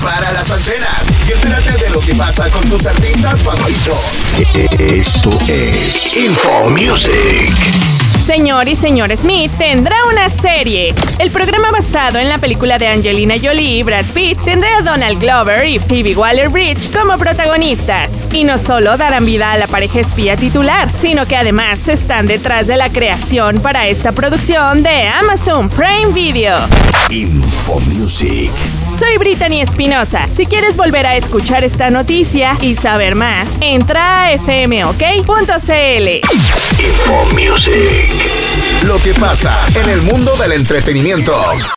Para las antenas y entérate de lo que pasa con tus artistas favoritos. Esto es Info Music. Señor y señor Smith tendrá una serie. El programa basado en la película de Angelina Jolie y Brad Pitt tendrá a Donald Glover y Phoebe Waller-Bridge como protagonistas. Y no solo darán vida a la pareja espía titular, sino que además están detrás de la creación para esta producción de Amazon Prime Video. Info Music. Soy Brittany Espinosa. Si quieres volver a escuchar esta noticia y saber más, entra a fmok.cl. Info Music. Lo pasa en el mundo del entretenimiento.